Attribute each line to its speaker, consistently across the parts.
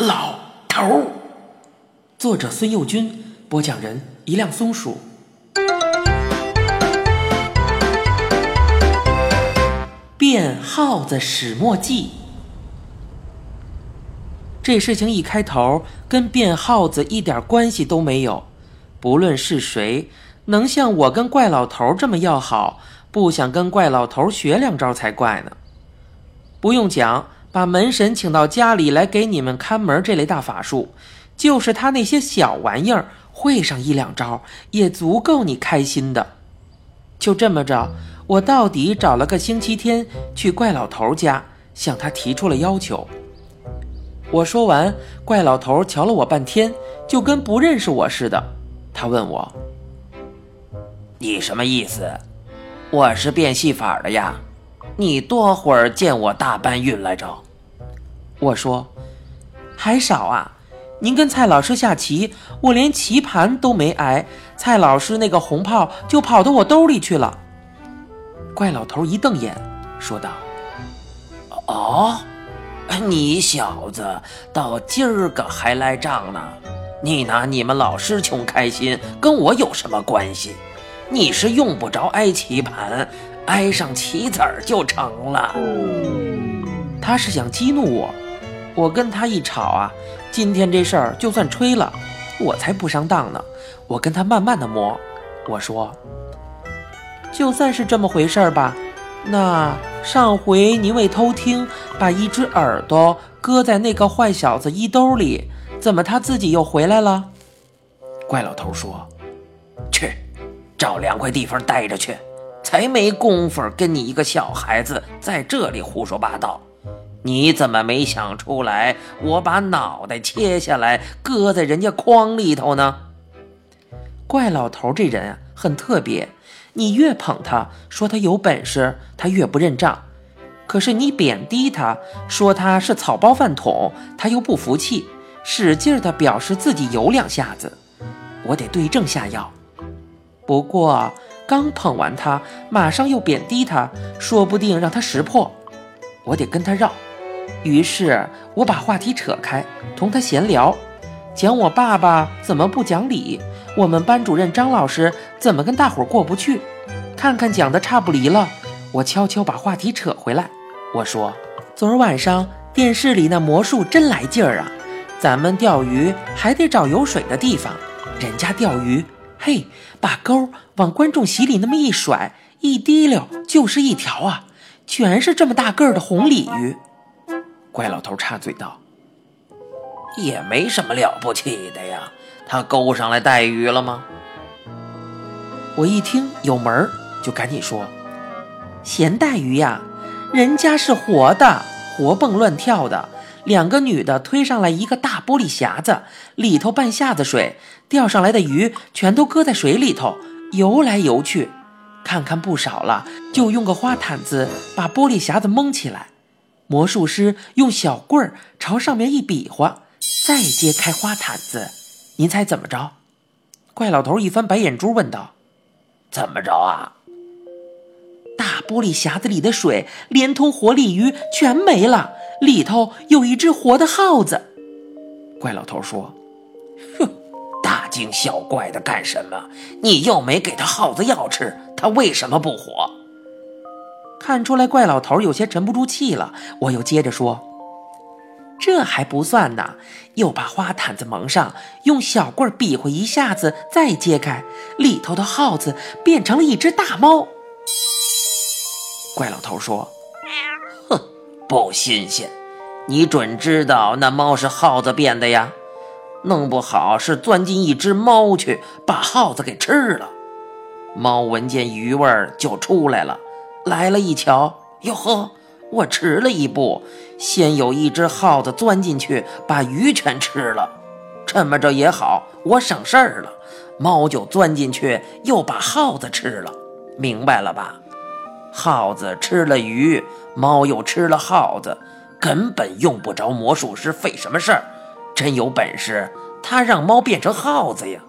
Speaker 1: 老头儿。作者孙幼军，播讲人一辆松鼠。变耗子始末记。这事情一开头跟变耗子一点关系都没有，不论是谁，能像我跟怪老头这么要好，不想跟怪老头学两招才怪呢。不用讲，把门神请到家里来给你们看门这类大法术，就是他那些小玩意儿会上一两招，也足够你开心的。就这么着，我到底找了个星期天去怪老头家，向他提出了要求。我说完，怪老头瞧了我半天，就跟不认识我似的。他问我：“
Speaker 2: 你什么意思？我是变戏法的呀。你多会儿见我大搬运来着？”
Speaker 1: 我说：“还少啊！您跟蔡老师下棋，我连棋盘都没挨，蔡老师那个红炮就跑到我兜里去了。”怪老头一瞪眼，说道：“
Speaker 2: 哦。”你小子到今儿个还赖账呢？你拿你们老师穷开心，跟我有什么关系？你是用不着挨棋盘，挨上棋子儿就成了。
Speaker 1: 他是想激怒我，我跟他一吵啊，今天这事儿就算吹了，我才不上当呢。我跟他慢慢的磨，我说，就算是这么回事儿吧。那上回您为偷听，把一只耳朵搁在那个坏小子衣兜里，怎么他自己又回来了？
Speaker 2: 怪老头说：“去，找凉快地方待着去，才没工夫跟你一个小孩子在这里胡说八道。你怎么没想出来，我把脑袋切下来搁在人家筐里头呢？”
Speaker 1: 怪老头这人啊，很特别。你越捧他，说他有本事，他越不认账；可是你贬低他，说他是草包饭桶，他又不服气，使劲的表示自己有两下子。我得对症下药。不过刚捧完他，马上又贬低他，说不定让他识破。我得跟他绕。于是我把话题扯开，同他闲聊，讲我爸爸怎么不讲理。我们班主任张老师怎么跟大伙过不去？看看讲的差不离了，我悄悄把话题扯回来。我说：“昨儿晚上电视里那魔术真来劲儿啊！咱们钓鱼还得找有水的地方，人家钓鱼，嘿，把钩往观众席里那么一甩，一滴溜就是一条啊，全是这么大个儿的红鲤鱼。”怪老头插嘴道：“
Speaker 2: 也没什么了不起的呀。”他勾上来带鱼了吗？
Speaker 1: 我一听有门儿，就赶紧说：“咸带鱼呀，人家是活的，活蹦乱跳的。两个女的推上来一个大玻璃匣子，里头半下子水，钓上来的鱼全都搁在水里头游来游去。看看不少了，就用个花毯子把玻璃匣子蒙起来。魔术师用小棍儿朝上面一比划，再揭开花毯子。”您猜怎么着？怪老头一翻白眼珠，问道：“
Speaker 2: 怎么着啊？”
Speaker 1: 大玻璃匣子里的水连同活鲤鱼全没了，里头有一只活的耗子。怪老头说：“
Speaker 2: 哼，惊小怪的干什么？你又没给他耗子药吃，他为什么不活？”
Speaker 1: 看出来怪老头有些沉不住气了，我又接着说。这还不算呢，又把花毯子蒙上，用小棍比划一下子，再揭开，里头的耗子变成了一只大猫。怪老头说：“
Speaker 2: 哼，不新鲜，你准知道那猫是耗子变的呀，弄不好是钻进一只猫去，把耗子给吃了。猫闻见鱼味儿就出来了，来了一瞧，哟呵。”我迟了一步，先有一只耗子钻进去，把鱼全吃了。这么着也好，我省事儿了。猫就钻进去，又把耗子吃了。明白了吧？耗子吃了鱼，猫又吃了耗子，根本用不着魔术师费什么事儿。真有本事，他让猫变成耗子呀！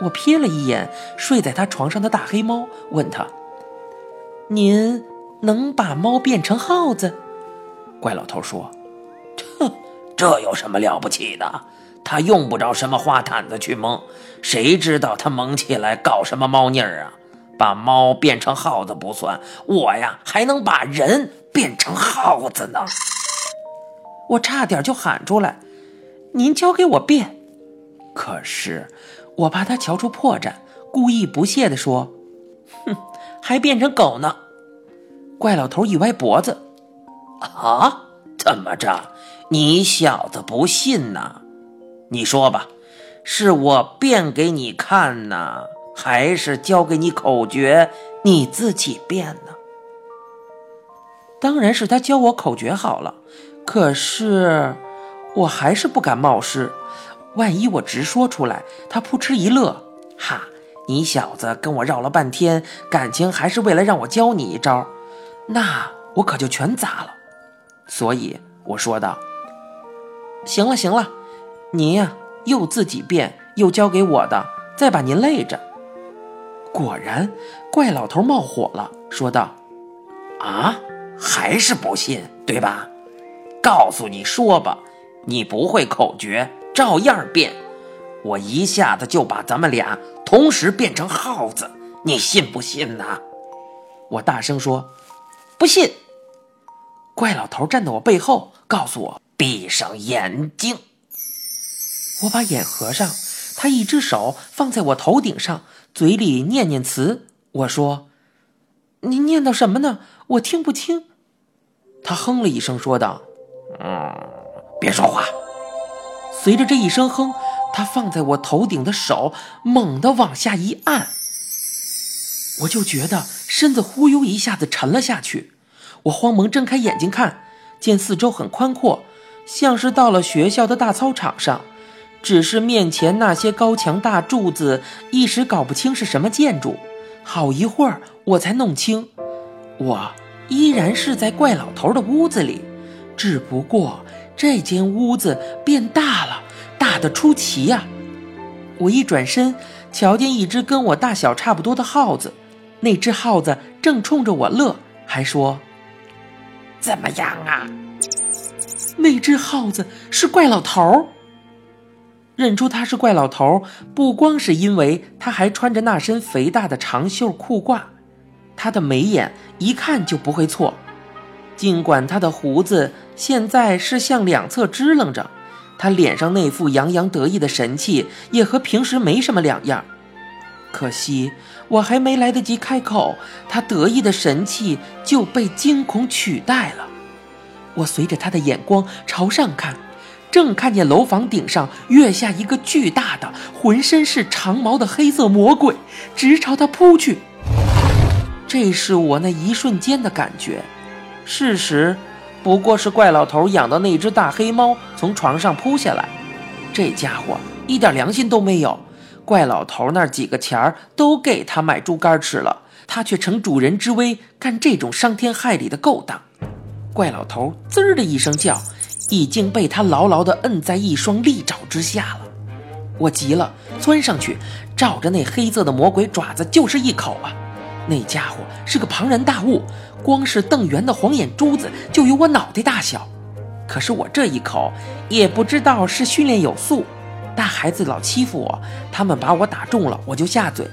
Speaker 1: 我瞥了一眼睡在他床上的大黑猫，问他：“您？”能把猫变成耗子？怪老头说：“ 这，
Speaker 2: 这有什么了不起的？他用不着什么花毯子去蒙，谁知道他蒙起来搞什么猫腻儿啊？把猫变成耗子不算，我呀还能把人变成耗子呢！
Speaker 1: 我差点就喊出来：“您教给我变！”可是我怕他瞧出破绽，故意不屑地说：“哼，还变成狗呢！”怪老头一歪脖子：“
Speaker 2: 啊，怎么着？你小子不信呐？你说吧，是我变给你看呢？”还是教给你口诀，你自己变呢？
Speaker 1: 当然是他教我口诀好了。可是我还是不敢冒失，万一我直说出来，他扑哧一乐，哈，你小子跟我绕了半天，感情还是为了让我教你一招，那我可就全砸了。所以我说道：“行了行了，您呀又自己变，又教给我的，再把您累着。”果然，怪老头冒火了，说道：“
Speaker 2: 啊，还是不信，对吧？告诉你说吧，你不会口诀，照样变。我一下子就把咱们俩同时变成耗子，你信不信呢？”
Speaker 1: 我大声说：“不信。”怪老头站在我背后，告诉我：“
Speaker 2: 闭上眼睛。”
Speaker 1: 我把眼合上，他一只手放在我头顶上。嘴里念念词，我说：“您念叨什么呢？我听不清。”他哼了一声，说道：“
Speaker 2: 嗯，别说话。”
Speaker 1: 随着这一声哼，他放在我头顶的手猛地往下一按，我就觉得身子忽悠一下子沉了下去。我慌忙睁开眼睛看，见四周很宽阔，像是到了学校的大操场上。只是面前那些高墙大柱子，一时搞不清是什么建筑。好一会儿，我才弄清，我依然是在怪老头的屋子里，只不过这间屋子变大了，大的出奇呀！我一转身，瞧见一只跟我大小差不多的耗子，那只耗子正冲着我乐，还说：“
Speaker 2: 怎么样啊？”
Speaker 1: 那只耗子是怪老头儿。认出他是怪老头儿，不光是因为他还穿着那身肥大的长袖裤褂，他的眉眼一看就不会错。尽管他的胡子现在是向两侧支棱着，他脸上那副洋洋得意的神气也和平时没什么两样。可惜我还没来得及开口，他得意的神气就被惊恐取代了。我随着他的眼光朝上看。正看见楼房顶上跃下一个巨大的、浑身是长毛的黑色魔鬼，直朝他扑去。这是我那一瞬间的感觉，事实不过是怪老头养的那只大黑猫从床上扑下来。这家伙一点良心都没有，怪老头那几个钱儿都给他买猪肝吃了，他却乘主人之危干这种伤天害理的勾当。怪老头滋儿的一声叫。已经被他牢牢地摁在一双利爪之下了，我急了，窜上去，照着那黑色的魔鬼爪子就是一口啊！那家伙是个庞然大物，光是瞪圆的黄眼珠子就有我脑袋大小。可是我这一口也不知道是训练有素，大孩子老欺负我，他们把我打中了我就下嘴，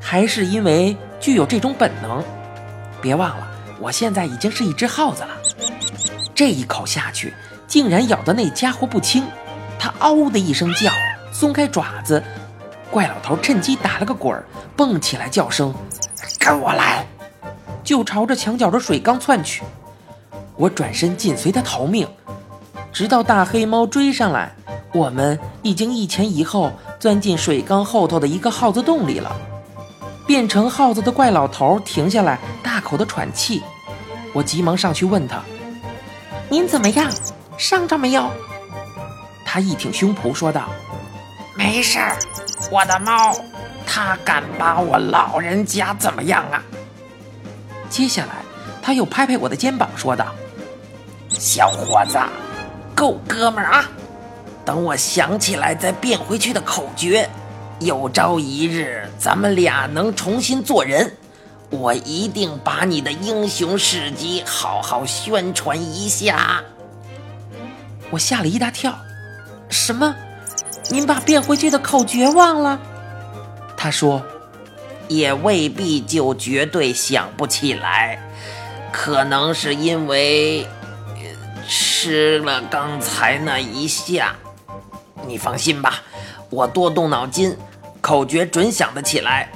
Speaker 1: 还是因为具有这种本能。别忘了，我现在已经是一只耗子了，这一口下去。竟然咬的那家伙不轻，他嗷的一声叫，松开爪子，怪老头趁机打了个滚儿，蹦起来叫声：“跟我来！”就朝着墙角的水缸窜去。我转身紧随他逃命，直到大黑猫追上来，我们已经一前一后钻进水缸后头的一个耗子洞里了。变成耗子的怪老头停下来，大口的喘气。我急忙上去问他：“您怎么样？”伤着没有？他一挺胸脯说道：“
Speaker 2: 没事儿，我的猫，他敢把我老人家怎么样啊？”
Speaker 1: 接下来，他又拍拍我的肩膀说道：“
Speaker 2: 小伙子，够哥们儿啊！等我想起来再变回去的口诀，有朝一日咱们俩能重新做人，我一定把你的英雄事迹好好宣传一下。”
Speaker 1: 我吓了一大跳。什么？您把变回去的口诀忘了？他说：“
Speaker 2: 也未必就绝对想不起来，可能是因为吃了刚才那一下。你放心吧，我多动脑筋，口诀准想得起来。”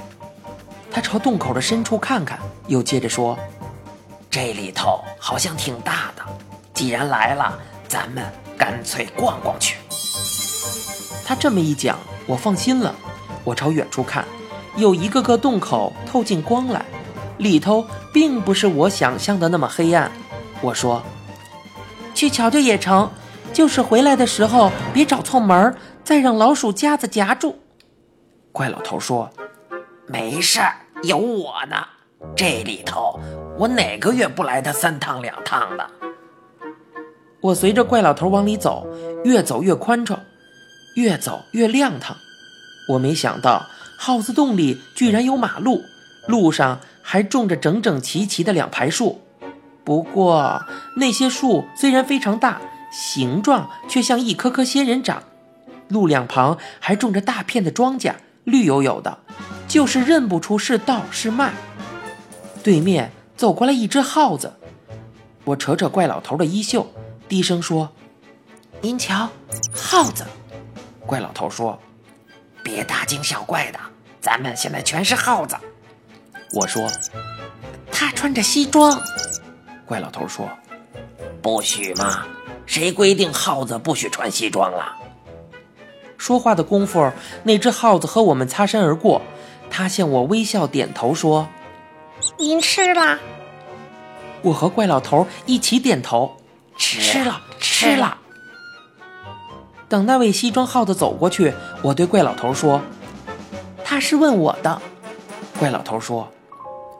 Speaker 1: 他朝洞口的深处看看，又接着说：“
Speaker 2: 这里头好像挺大的，既然来了，咱们干脆逛逛去。”
Speaker 1: 他这么一讲，我放心了。我朝远处看，有一个个洞口透进光来，里头并不是我想象的那么黑暗。我说：“去瞧瞧也成，就是回来的时候别找错门，再让老鼠夹子夹住。”
Speaker 2: 怪老头说：“没事，有我呢。这里头我哪个月不来他三趟两趟的？”
Speaker 1: 我随着怪老头往里走，越走越宽敞。越走越亮堂，我没想到耗子洞里居然有马路，路上还种着整整齐齐的两排树。不过那些树虽然非常大，形状却像一棵棵仙人掌。路两旁还种着大片的庄稼，绿油油的，就是认不出是稻是麦。对面走过来一只耗子，我扯扯怪老头的衣袖，低声说：“您瞧，耗子。”
Speaker 2: 怪老头说：“别大惊小怪的，咱们现在全是耗子。”
Speaker 1: 我说：“他穿着西装。”
Speaker 2: 怪老头说：“不许嘛，谁规定耗子不许穿西装了？”
Speaker 1: 说话的功夫，那只耗子和我们擦身而过，他向我微笑点头说：“
Speaker 3: 您吃了。”
Speaker 1: 我和怪老头一起点头：“
Speaker 2: 吃了，吃了。”
Speaker 1: 等那位西装耗子走过去，我对怪老头说：“他是问我的。”怪老头说：“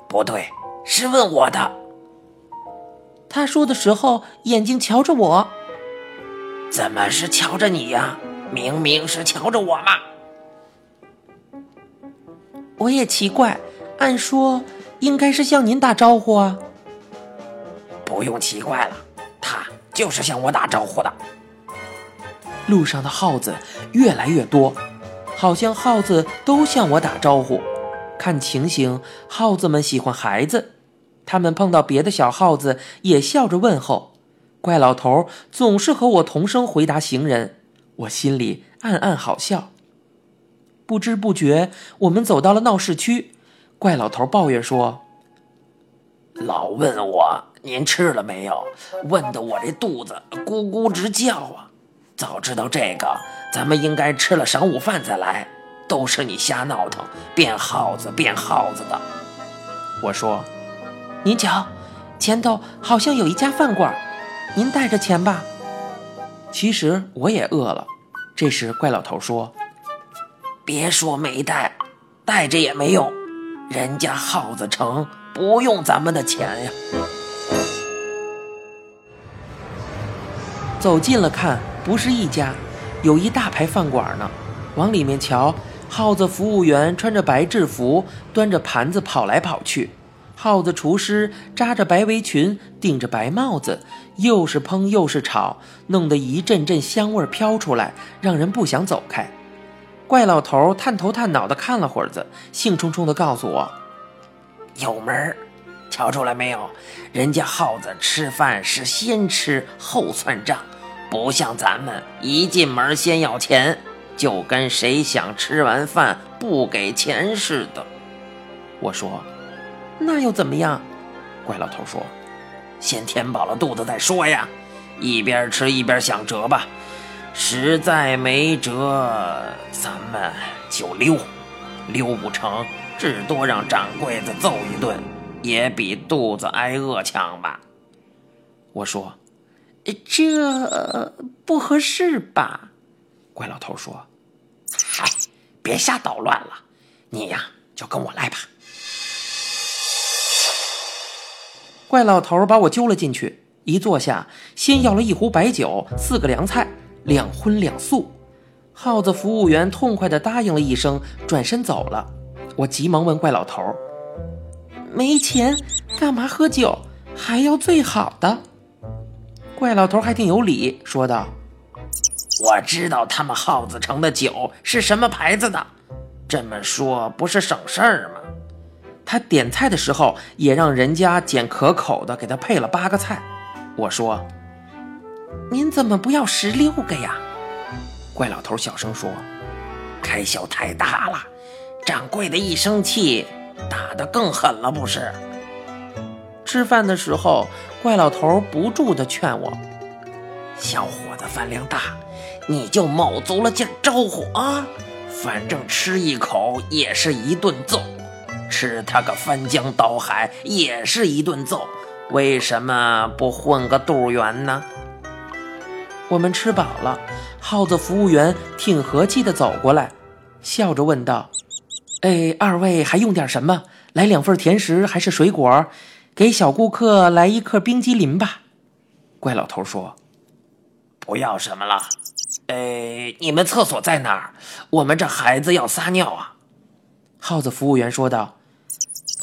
Speaker 2: 不对，是问我的。”
Speaker 1: 他说的时候眼睛瞧着我，
Speaker 2: 怎么是瞧着你呀？明明是瞧着我嘛！
Speaker 1: 我也奇怪，按说应该是向您打招呼啊。
Speaker 2: 不用奇怪了，他就是向我打招呼的。
Speaker 1: 路上的耗子越来越多，好像耗子都向我打招呼。看情形，耗子们喜欢孩子，他们碰到别的小耗子也笑着问候。怪老头总是和我同声回答行人，我心里暗暗好笑。不知不觉，我们走到了闹市区。怪老头抱怨说：“
Speaker 2: 老问我您吃了没有，问得我这肚子咕咕直叫啊！”早知道这个，咱们应该吃了晌午饭再来。都是你瞎闹腾，变耗子变耗子的。
Speaker 1: 我说：“您瞧，前头好像有一家饭馆，您带着钱吧。”其实我也饿了。这时怪老头说：“
Speaker 2: 别说没带，带着也没用。人家耗子城不用咱们的钱呀。”
Speaker 1: 走近了看。不是一家，有一大排饭馆呢。往里面瞧，耗子服务员穿着白制服，端着盘子跑来跑去；耗子厨师扎着白围裙，顶着白帽子，又是烹又是炒，弄得一阵阵香味飘出来，让人不想走开。怪老头探头探脑的看了会儿子，兴冲冲的告诉我：“
Speaker 2: 有门儿，瞧出来没有？人家耗子吃饭是先吃后算账。”不像咱们一进门先要钱，就跟谁想吃完饭不给钱似的。
Speaker 1: 我说：“那又怎么样？”怪老头说：“
Speaker 2: 先填饱了肚子再说呀，一边吃一边想辙吧。实在没辙，咱们就溜。溜不成，至多让掌柜的揍一顿，也比肚子挨饿强吧。”
Speaker 1: 我说。这不合适吧？怪老头说：“
Speaker 2: 嗨，别瞎捣乱了，你呀就跟我来吧。”
Speaker 1: 怪老头把我揪了进去，一坐下，先要了一壶白酒，四个凉菜，两荤两素。耗子服务员痛快地答应了一声，转身走了。我急忙问怪老头：“没钱，干嘛喝酒？还要最好的？”怪老头还挺有理，说道：“
Speaker 2: 我知道他们耗子城的酒是什么牌子的，这么说不是省事儿吗？
Speaker 1: 他点菜的时候也让人家捡可口的，给他配了八个菜。我说：“您怎么不要十六个呀？”怪老头小声说：“
Speaker 2: 开销太大了，掌柜的一生气，打得更狠了，不是？”
Speaker 1: 吃饭的时候，怪老头不住地劝我：“
Speaker 2: 小伙子饭量大，你就卯足了劲招呼啊！反正吃一口也是一顿揍。”吃他个翻江倒海也是一顿揍，为什么不混个肚圆呢？
Speaker 1: 我们吃饱了，耗子服务员挺和气的走过来，笑着问道：“哎，二位还用点什么？来两份甜食还是水果？给小顾客来一克冰激凌吧。”怪老头说：“
Speaker 2: 不要什么了。哎，你们厕所在哪儿？我们这孩子要撒尿啊。”
Speaker 1: 耗子服务员说道。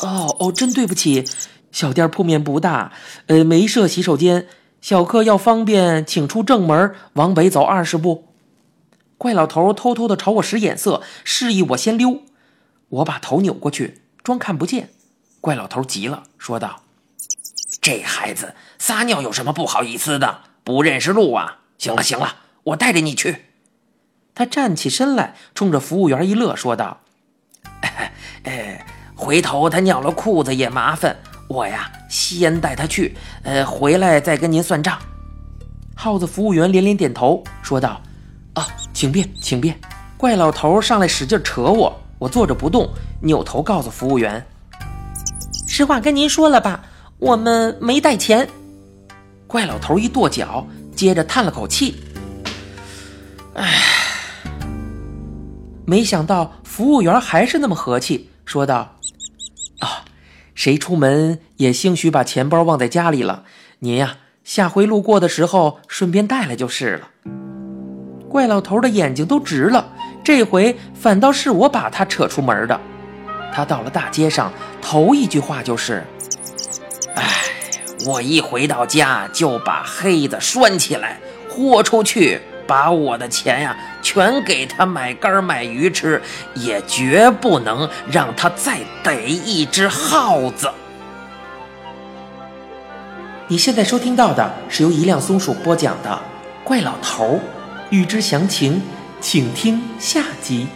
Speaker 1: 哦哦，真对不起，小店铺面不大，呃，没设洗手间。小客要方便，请出正门，往北走二十步。怪老头偷偷的朝我使眼色，示意我先溜。我把头扭过去，装看不见。怪老头急了，说道：“
Speaker 2: 这孩子撒尿有什么不好意思的？不认识路啊？行了行了，我带着你去。”
Speaker 1: 他站起身来，冲着服务员一乐，说道：“
Speaker 2: 哎。”回头他尿了裤子也麻烦，我呀先带他去，呃，回来再跟您算账。
Speaker 1: 耗子服务员连连点头，说道：“啊，请便，请便。”怪老头上来使劲扯我，我坐着不动，扭头告诉服务员：“实话跟您说了吧，我们没带钱。”怪老头一跺脚，接着叹了口气：“唉。”没想到服务员还是那么和气，说道。啊谁出门也兴许把钱包忘在家里了，您呀，下回路过的时候顺便带来就是了。怪老头的眼睛都直了，这回反倒是我把他扯出门的。他到了大街上，头一句话就是：“
Speaker 2: 哎，我一回到家就把黑子拴起来，豁出去。”把我的钱呀，全给他买干买鱼吃，也绝不能让他再逮一只耗子。
Speaker 1: 你现在收听到的是由一辆松鼠播讲的《怪老头儿》，欲知详情，请听下集。